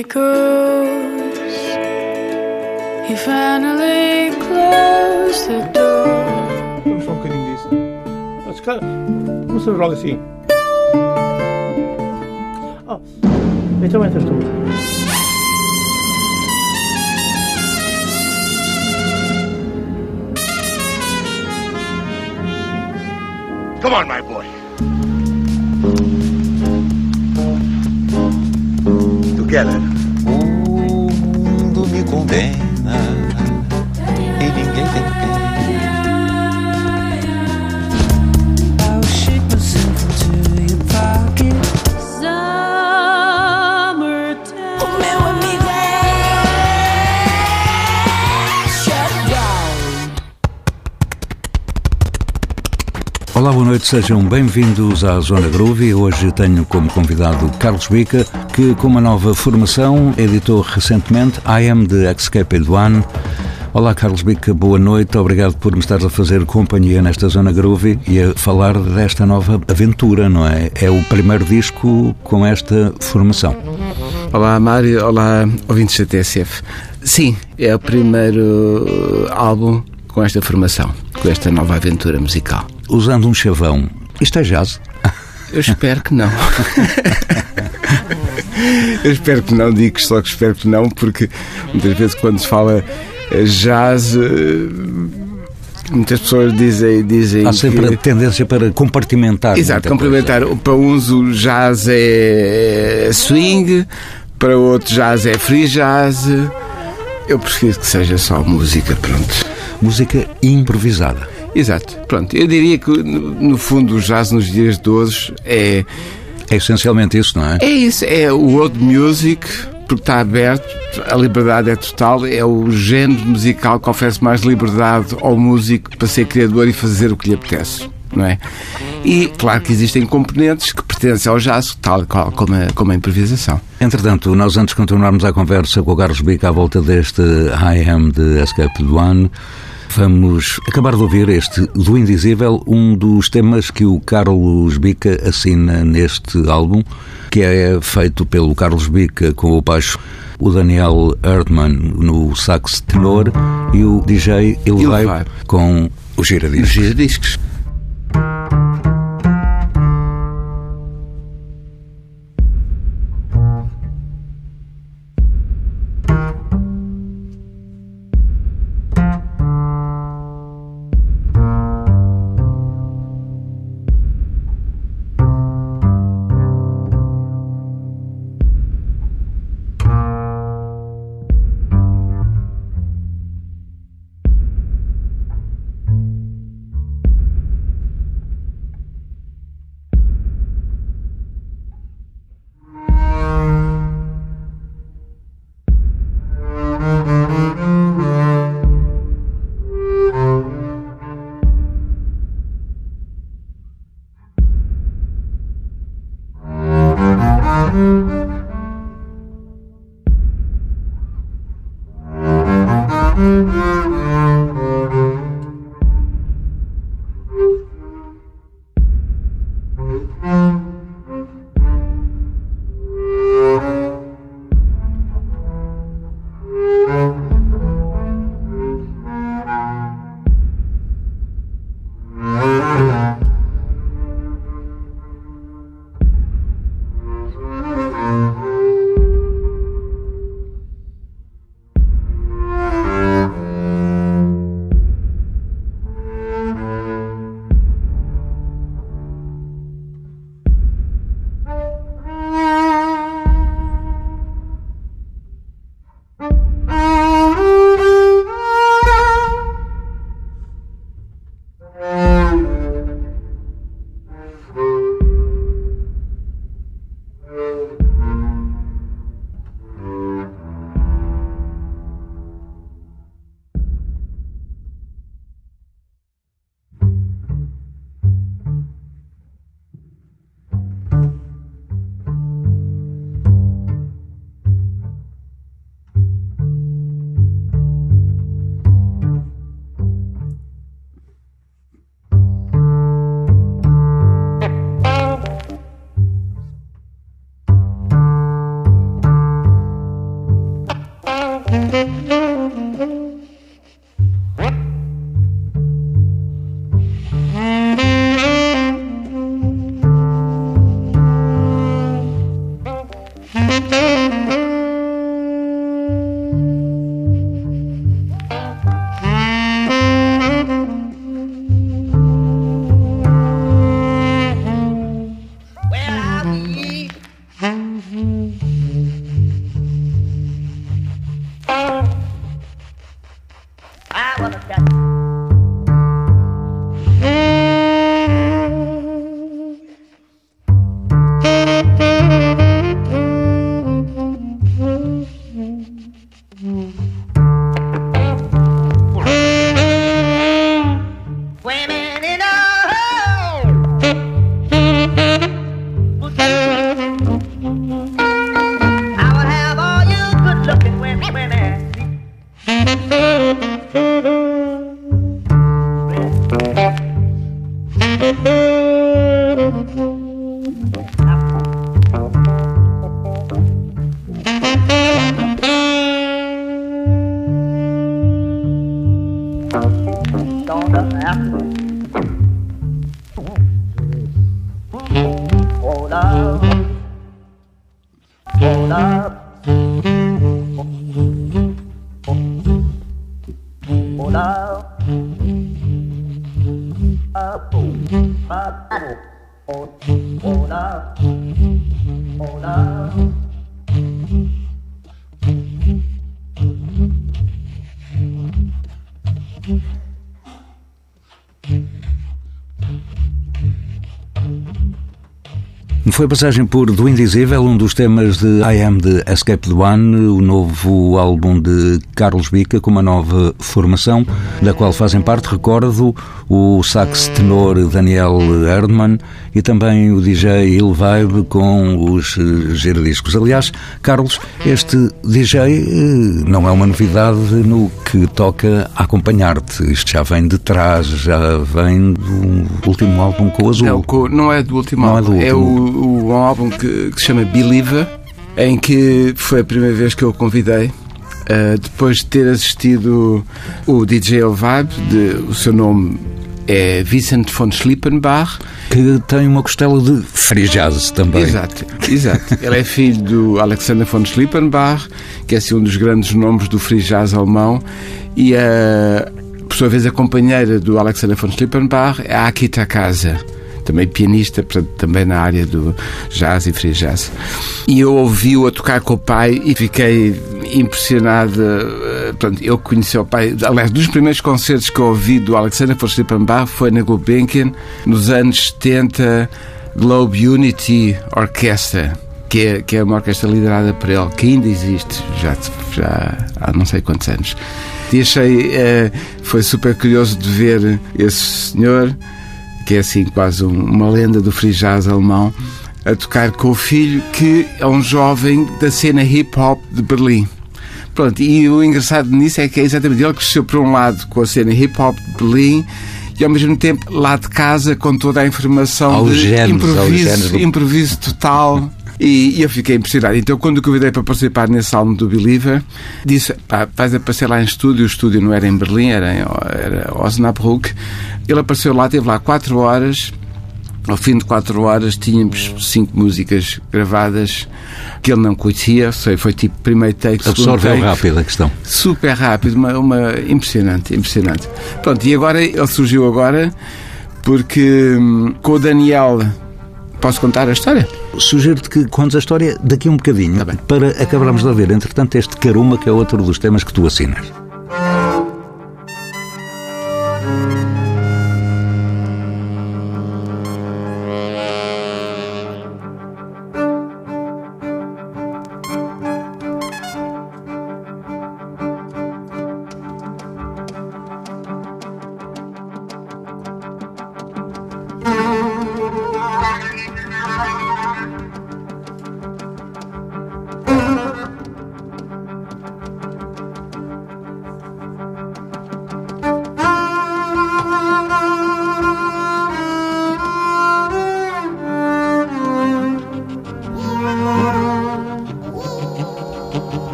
echoes. He finally closed the door. Vamos só um bocadinho disso. Ah, se calhar, Vamos fazer logo assim. Oh, então entras tu. Come on, my boy. Together. Mundo noite, sejam bem-vindos à Zona Groovy. Hoje tenho como convidado Carlos Bica, que com uma nova formação editou recentemente I Am the Escaped One. Olá, Carlos Bica, boa noite, obrigado por me estares a fazer companhia nesta Zona Groovy e a falar desta nova aventura, não é? É o primeiro disco com esta formação. Olá, Mário. Olá, ouvintes da TSF. Sim, é o primeiro álbum com esta formação, com esta nova aventura musical. Usando um chavão, isto é jazz? Eu espero que não. Eu espero que não, digo só que espero que não, porque muitas vezes quando se fala eh, jazz, eh, muitas pessoas dizem, dizem Há sempre que... a tendência para compartimentar. Exato, complementar. Para uns o jazz é swing, para outros jazz é free jazz. Eu prefiro que seja só música, pronto. Música improvisada. Exato, pronto. Eu diria que no fundo o jazz nos dias de hoje é, É essencialmente isso, não é? é isso, é o old music, porque está aberto, a liberdade é total, é o género musical que oferece mais liberdade ao músico para ser criador e fazer o que lhe apetece. Não é? E claro que existem componentes que pertencem ao jazz, tal qual como a, como a improvisação. Entretanto, nós antes de continuarmos a conversa com o Carlos Bica à volta deste I Am de Escape One, vamos acabar de ouvir este do Indizível, um dos temas que o Carlos Bica assina neste álbum, que é feito pelo Carlos Bica com o baixo, o Daniel Erdmann no sax tenor e o DJ Vibe. com o giradiscos. Gira Mm-hmm. Foi a passagem por Do Indizível, um dos temas de I Am de Escape the One, o novo álbum de Carlos Bica, com uma nova formação, da qual fazem parte, recordo, o sax tenor Daniel Erdmann e também o DJ Il Vibe com os eh, giradiscos. Aliás, Carlos, este DJ eh, não é uma novidade no que toca a acompanhar-te. Isto já vem de trás, já vem do último álbum com o Azul. É o co- não é do último Não é álbum, do é, último. o, o- um álbum que, que se chama Believer, em que foi a primeira vez que eu o convidei. uh, depois de ter assistido o DJ El Vibe, de, o seu nome é Vincent von Schlippenbach. Que tem uma costela de free jazz também. Exato, exato. Ele é filho do Alexander von Schlippenbach, que é assim, um dos grandes nomes do free jazz alemão, e a, por sua vez a companheira do Alexander von Schlippenbach é a Akita Casa, também pianista, portanto, também na área do jazz e free jazz. E eu ouvi-o a tocar com o pai e fiquei impressionado. eh, Portanto, eu conheci o pai. Aliás, dos primeiros concertos que eu ouvi do Alexander von foi na Gulbenkian, nos anos 70, Globe Unity Orchestra. Que é, que é uma orquestra liderada por ele, que ainda existe, já, já há não sei quantos anos. E achei, eh, foi super curioso de ver esse senhor, que é assim quase um- uma lenda do free jazz alemão, a tocar com o filho, que é um jovem da cena hip hop de Berlim. Pronto, e o engraçado nisso é que é exatamente ele que cresceu por um lado com a cena hip hop de Berlim e ao mesmo tempo lá de casa com toda a informação Aos de géneros, improviso, géneros improviso total. E, e eu fiquei impressionado. Então, quando o convidei para participar nesse álbum do Believer, disse: pá, vais aparecer lá em estúdio. O estúdio não era em Berlim, era em era Osnabrück. Ele apareceu lá, teve lá quatro horas. Ao fim de quatro horas tínhamos cinco músicas gravadas que ele não conhecia, sei, foi tipo primeiro take, Absorveu take, rápido a questão. super rápido, uma, uma impressionante, impressionante. Pronto, e agora ele surgiu agora porque hum, com o Daniel posso contar a história? Sugiro-te que contes a história daqui um bocadinho Tá para acabarmos de ouvir. Entretanto, este Caruma, que é outro dos temas que tu assinas.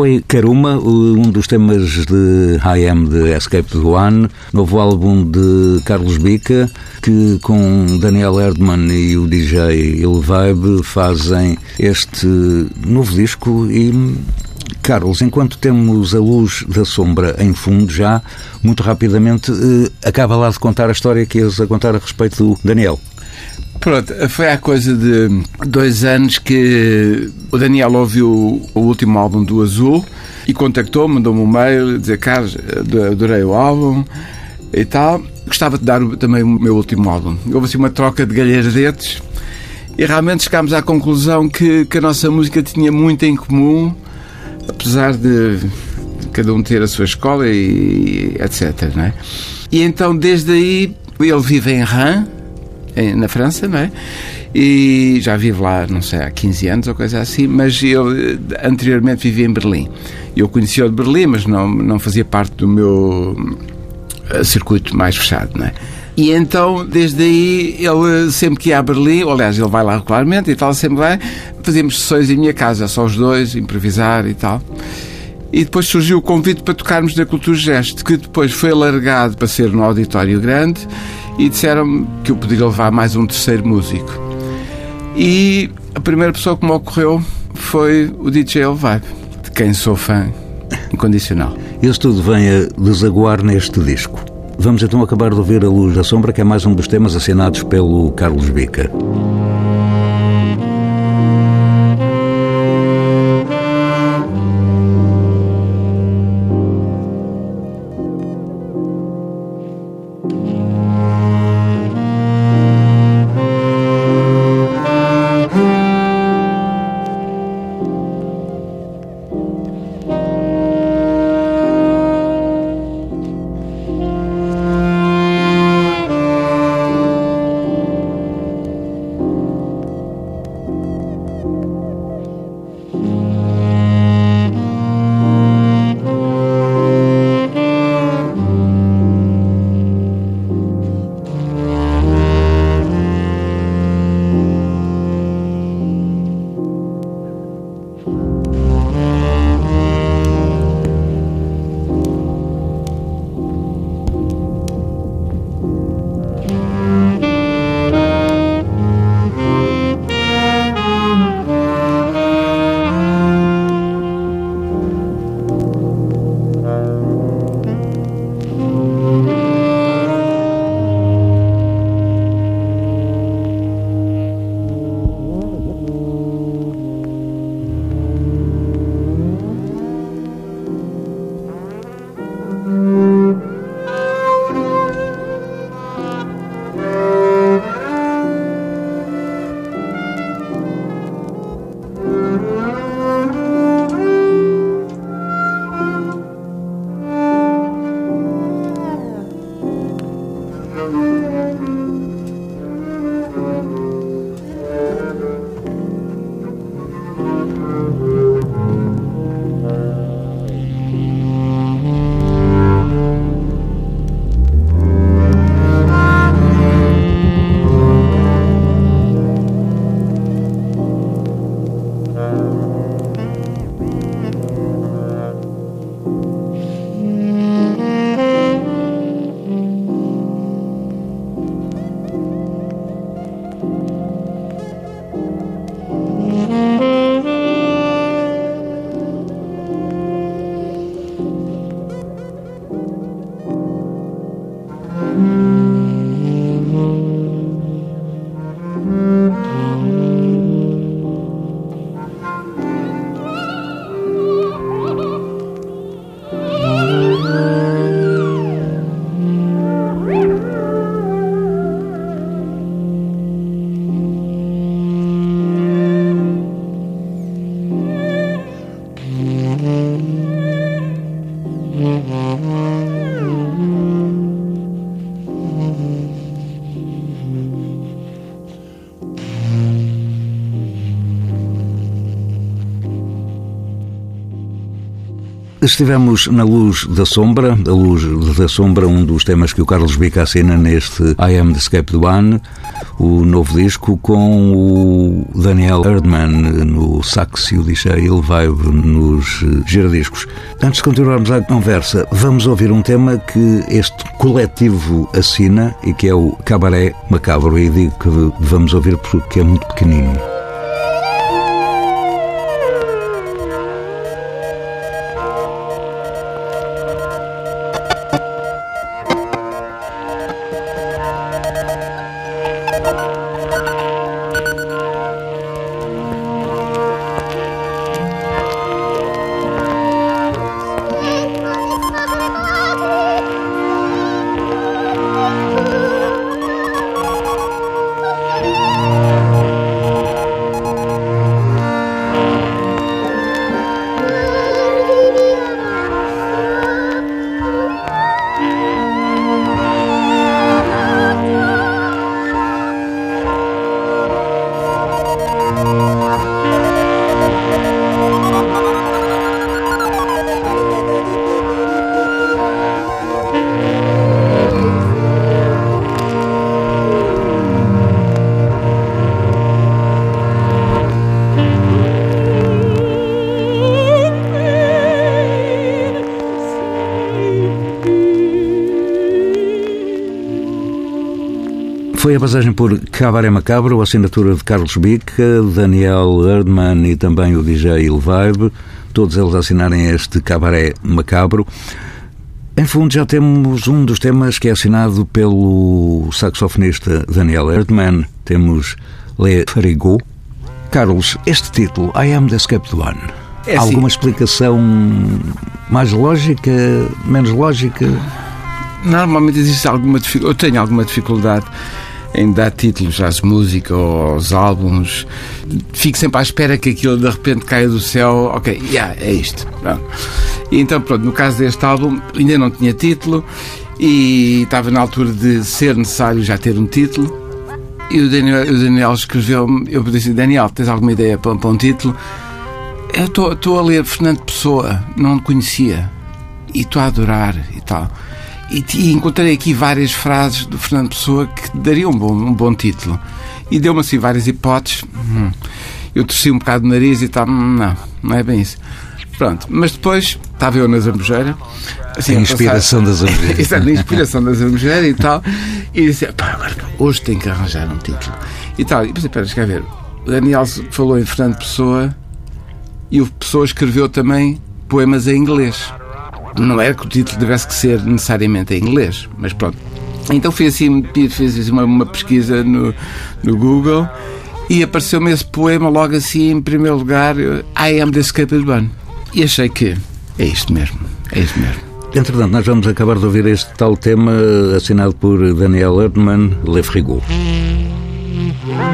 Foi Karuma, um dos temas de I Am de Escape One, novo álbum de Carlos Bica, que com Daniel Erdmann e o DJ Il Vibe fazem este novo disco e Carlos, enquanto temos a luz da sombra em fundo já, muito rapidamente, eh, acaba lá de contar a história que ias a contar a respeito do Daniel. Pronto, foi há coisa de dois anos que o Daniel ouviu o último álbum do Azul e contactou-me, mandou-me um mail, dizer Carlos, adorei o álbum e tal. Gostava de dar também o meu último álbum. Houve assim uma troca de galhardetes e realmente chegámos à conclusão que, que a nossa música tinha muito em comum, apesar de cada um ter a sua escola e etc. Não é? E então, desde aí, ele vive em em- na França, não é? E já vive lá, não sei, há 15 anos ou coisa assim, mas ele eh, anteriormente vivia em Berlim. Eu conhecia-o de Berlim, mas não, não fazia parte do meu eh, circuito mais fechado, não é? E então, desde aí, ele sempre que ia a Berlim, ou, aliás, ele vai lá regularmente e tal, sempre vai, fazíamos sessões em minha casa, só os dois, improvisar e tal. E depois surgiu o convite para tocarmos na Cultura Gesto, que depois foi alargado para ser no auditório grande e disseram-me que eu podia levar mais um terceiro músico. E A primeira pessoa que me ocorreu foi o DJ El Vibe, de quem sou fã incondicional. Isso tudo vem a desaguar neste disco. Vamos então acabar de ouvir A Luz da Sombra, que é mais um dos temas assinados pelo Carlos Bica. Estivemos na Luz da Sombra, a Luz da Sombra, um dos temas que o Carlos Bica assina neste I Am the Escape One, o novo disco, com o Daniel Erdman no sax e o DJ Il Vibe nos giradiscos. Antes de continuarmos a conversa, vamos ouvir um tema que este coletivo assina e que é o Cabaré Macabro. E digo que vamos ouvir porque é muito pequenino. Primeira passagem por Cabaré Macabro, assinatura de Carlos Bica, Daniel Erdmann e também o DJ Il Vibe, todos eles assinarem este Cabaré Macabro. Em fundo, já temos um dos temas que é assinado pelo saxofonista Daniel Erdmann. Temos Le Farigot. Carlos, este título, I Am the Escaped One, É assim. alguma explicação mais lógica, menos lógica? Normalmente existe alguma dificuldade, eu tenho alguma dificuldade em dar títulos às músicas ou aos álbuns. Fico sempre à espera que aquilo de repente caia do céu. Ok, yeah, é isto. Pronto. E então, pronto, no caso deste álbum, ainda não tinha título e estava na altura de ser necessário já ter um título. E o Daniel, o Daniel escreveu-me, eu disse, Daniel, tens alguma ideia para, para um título? Eu estou- a ler Fernando Pessoa, não o conhecia. E estou a adorar e tal. E, e encontrei aqui várias frases do Fernando Pessoa que dariam um bom, um bom título. E deu-me assim várias hipóteses. Hum. Eu torci um bocado o nariz e tal. Hum, Não, não é bem isso. Pronto, mas depois estava eu na Zambujeira. Assim, A inspiração da Zambujeira. Exato, a inspiração da Zambujeira e tal. E disse, pá, agora hoje tem que arranjar um título. E tal. E pensei, espera, cá ver. O Daniel falou em Fernando Pessoa e o Pessoa escreveu também poemas em inglês. Não era que o título tivesse que ser necessariamente em inglês, mas pronto. Então fiz assim, fiz assim uma, uma pesquisa no, no Google e apareceu-me esse poema logo assim, em primeiro lugar, I am the escaped one. E achei que é isto mesmo, é isto mesmo. Entretanto, nós vamos acabar de ouvir este tal tema assinado por Daniel Erdmann, Le Frigo.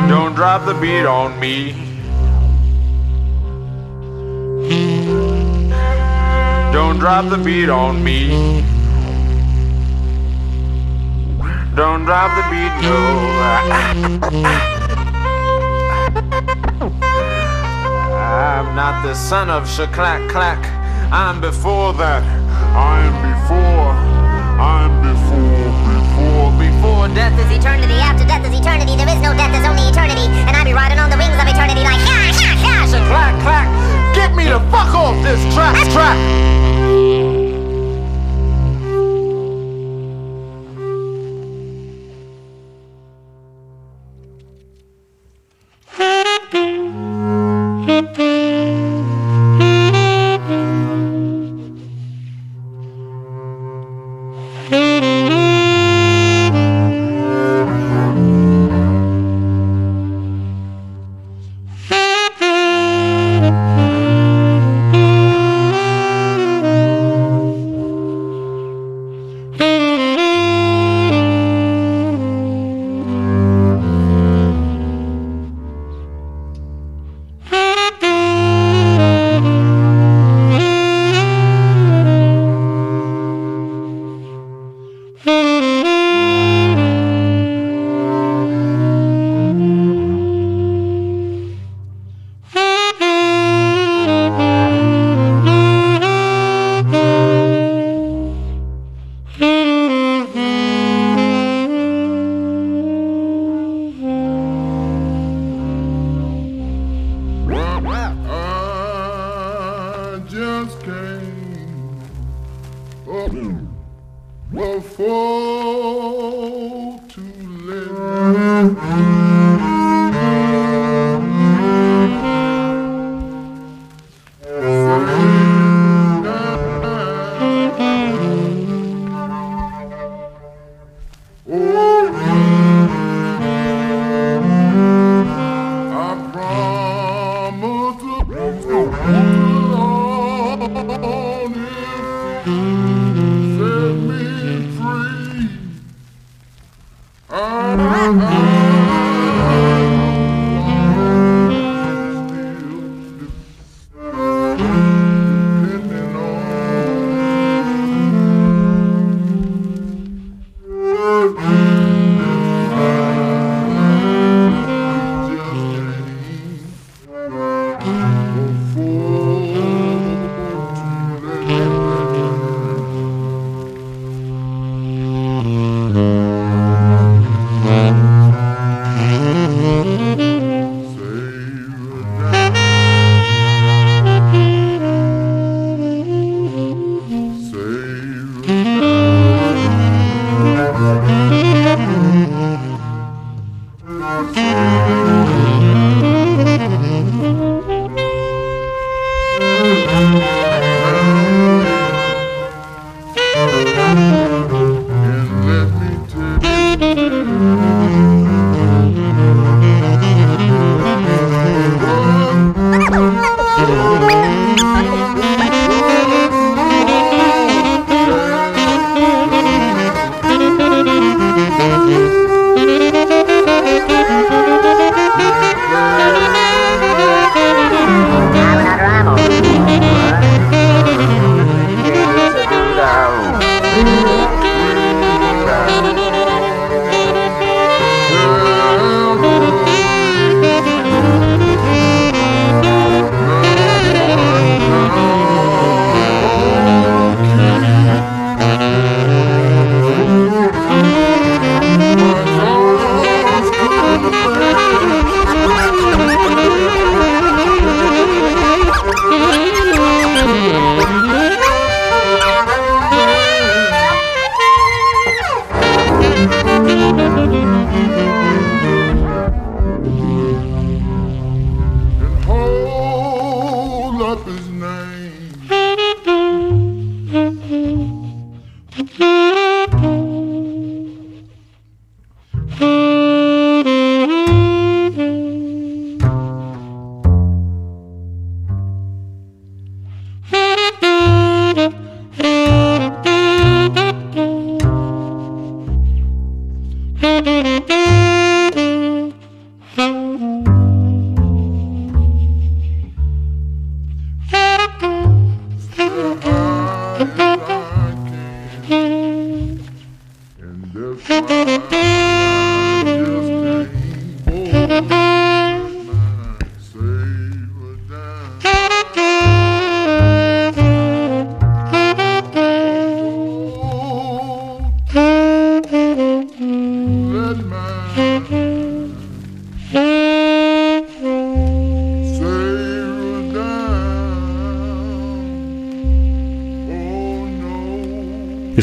Don't drop the beat on me. Don't drop the beat on me. Don't drop the beat, no. I'm not the son of Shaklack Clack. I'm before that. I'm before. I'm before. Before. Before death is eternity, after death is eternity. There is no death, there's only eternity. And I be riding on the wings of eternity like, ha, ha, ha. Shaklack Clack. Get me the fuck off this track. Track. to let me.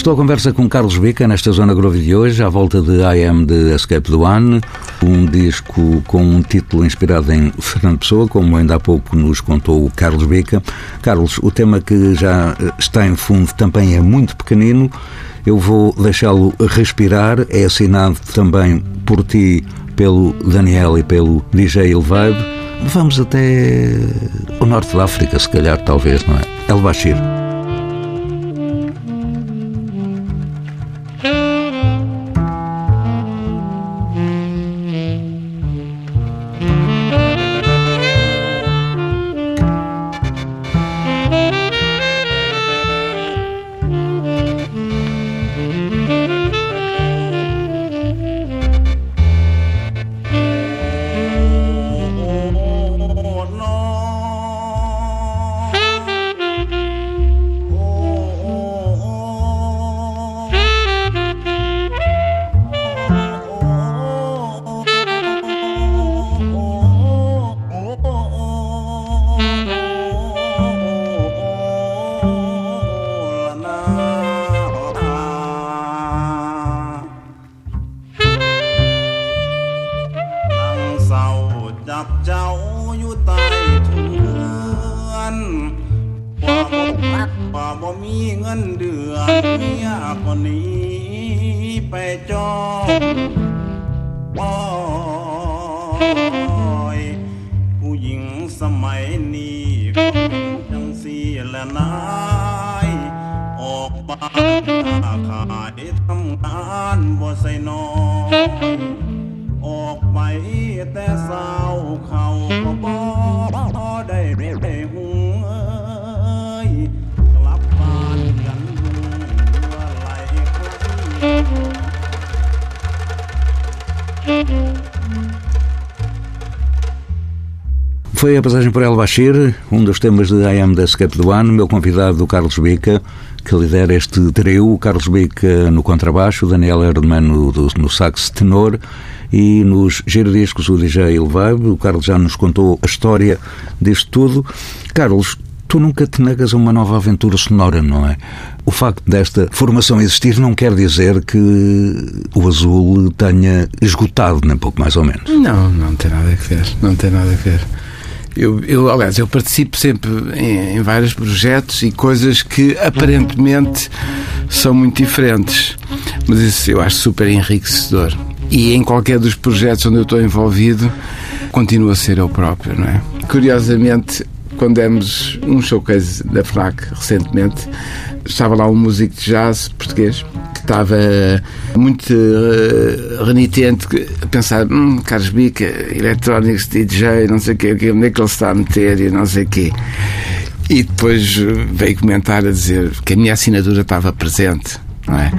Estou à conversa com Carlos Bica nesta Zona Groove de hoje, à volta de I Am de Escape the One, um disco com um título inspirado em Fernando Pessoa, como ainda há pouco nos contou o Carlos Bica. Carlos, o tema que já está em fundo também é muito pequenino, eu vou deixá-lo respirar, é assinado também por ti, pelo Daniel e pelo DJ Elevado. Vamos até o norte da África, se calhar, talvez, não é? El Bashir. ไปจองปอยผู้หญิงสมัยนี้จังสีและนายออกบ้านาขายทำงานบ่ใส่นอนออกไปแต่สาว Foi a passagem por El Bashir, um dos temas de I Am da Escape do Ano, meu convidado, Carlos Bica, que lidera este trio, Carlos Bica no contrabaixo, Daniel Erdmann no, no sax tenor e nos giradiscos o DJ Elevado. O Carlos já nos contou a história disto tudo. Carlos, tu nunca te negas a uma nova aventura sonora, não é? O facto desta formação existir não quer dizer que o azul tenha esgotado, nem pouco mais ou menos. Não, não tem nada a ver. Não tem nada a ver. Eu, eu, aliás, eu participo sempre em, em, vários projetos e coisas que aparentemente são muito diferentes, mas isso eu acho super enriquecedor. E em qualquer dos projetos onde eu estou envolvido, continua a ser eu próprio, não é? Curiosamente, quando demos um showcase da FNAC recentemente, estava lá um músico de jazz português estava muito uh, renitente a pensar, hum, Carlos Bica, Electronics DJ, não sei o quê, onde é que ele está a meter e não sei o quê. E depois veio comentar a dizer que a minha assinatura estava presente, não é?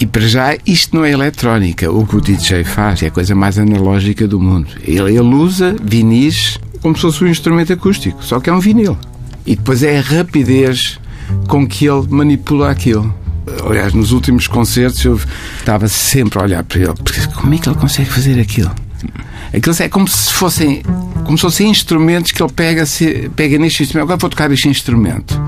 E para já isto não é eletrónica. O que o DJ faz é a coisa mais analógica do mundo. Ele, ele usa vinis como se fosse um instrumento acústico, só que é um vinil. E depois é a rapidez com que ele manipula aquilo. Aliás, nos últimos concertos eu estava sempre a olhar para ele, porque como é que ele consegue fazer aquilo? Aquilo é como se fossem como se fossem instrumentos que ele pega, se, pega neste instrumento, agora vou tocar este instrumento.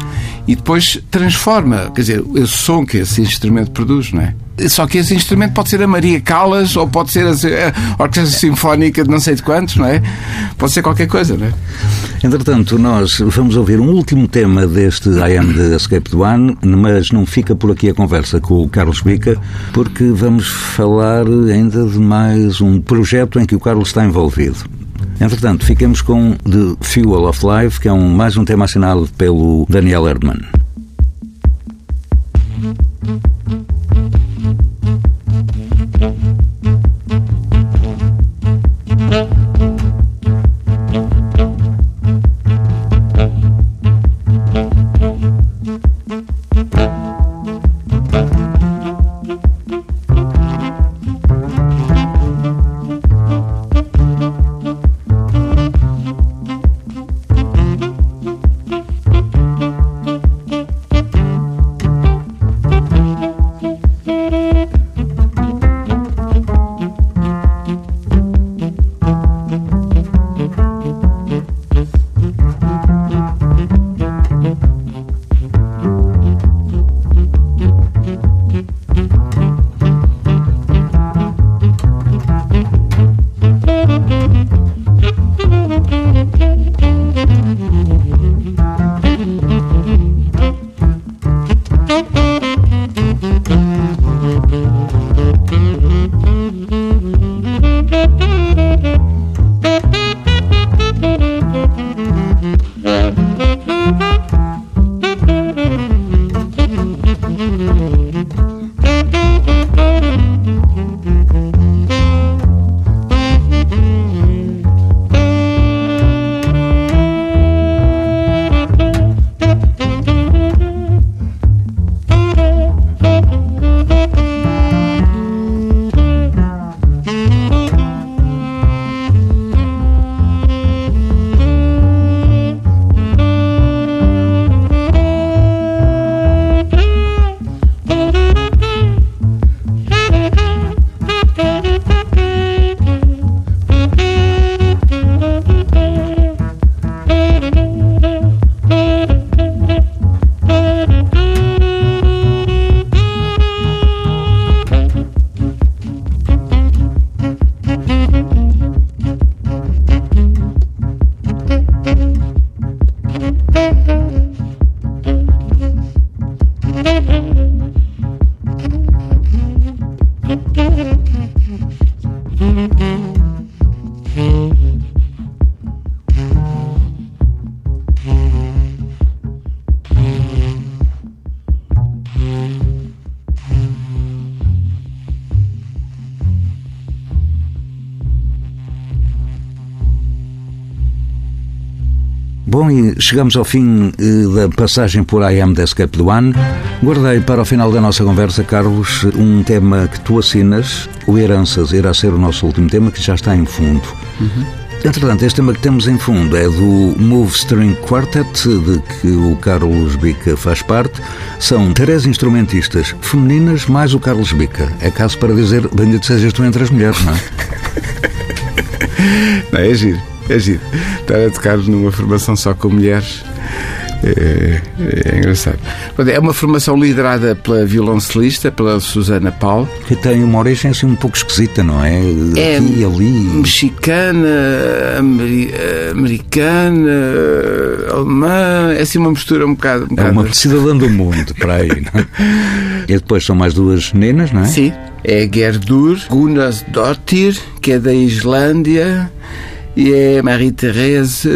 E depois transforma, quer dizer, o som que esse instrumento produz, não é? Só que esse instrumento pode ser a Maria Callas ou pode ser a Orquestra Sinfónica de não sei de quantos, não é? Pode ser qualquer coisa, não é? Entretanto, nós vamos ouvir um último tema deste I Am the Escape do One, mas não fica por aqui a conversa com o Carlos Bica, porque vamos falar ainda de mais um projeto em que o Carlos está envolvido. Entretanto, ficamos com The Fuel of Life, que é um, mais um tema assinado pelo Daniel Erdmann. Bom, e chegamos ao fim eh, da passagem por I Am The Escape do One. Guardei para o final da nossa conversa, Carlos, um tema que tu assinas, o Heranças, irá ser o nosso último tema, que já está em fundo. Entretanto, este tema que temos em fundo é do Move String Quartet, de que o Carlos Bica faz parte. São três instrumentistas femininas mais o Carlos Bica. É caso para dizer, bendito sejas tu entre as mulheres, não é? Não, é giro, é giro. Estar a tocar numa formação só com mulheres é, é engraçado. É uma formação liderada pela violoncelista, pela Susana Paulo. Que tem uma origem assim um pouco esquisita, não é? É Aqui e ali. mexicana, ameri- americana, alemã, é assim uma mistura um bocado. Um É uma bocado- cidadã do mundo, para aí. Não é? E depois são mais duas meninas, não é? Sim, é Gerdur Gunnarsdottir, que é da Islândia, e é Marie-Thérèse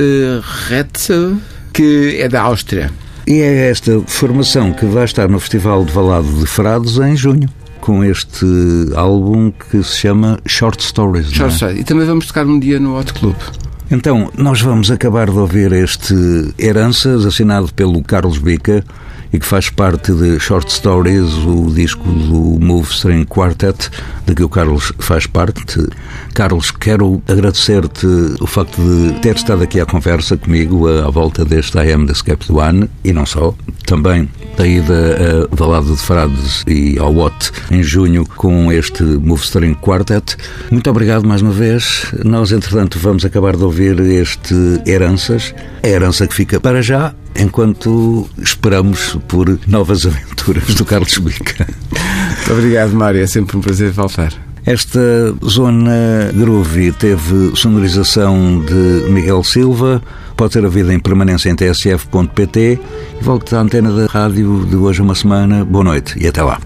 Retzel, que é da Áustria. E é esta formação que vai estar no Festival de Valado de Frades em junho, com este álbum que se chama Short Stories. é? Short Story. E também vamos tocar um dia no Hot Club. Então, nós vamos acabar de ouvir este Heranças, assinado pelo Carlos Bica, e que faz parte de Short Stories, o disco do Move String Quartet, de que o Carlos faz parte. Carlos, quero agradecer-te o facto de ter estado aqui à conversa comigo à, volta deste I Am The Skeptic One, e não só, também da ida a Valado de Frades e ao Watt em junho com este Move String Quartet. Muito obrigado mais uma vez. Nós, entretanto, vamos acabar de ouvir este Heranças, a herança que fica para já, enquanto esperamos por novas aventuras do Carlos Bica. Muito obrigado, Mário. É sempre um prazer voltar. Esta zona groovy teve sonorização de Miguel Silva, pode ser ouvida em permanência em tsf.pt e volta à antena da rádio de hoje uma semana. Boa noite e até lá.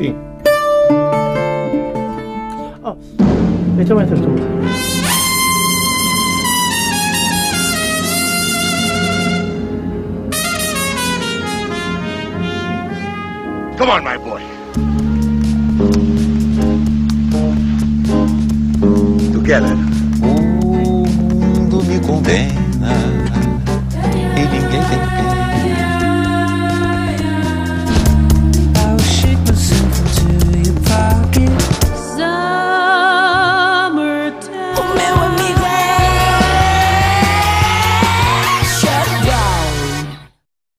Não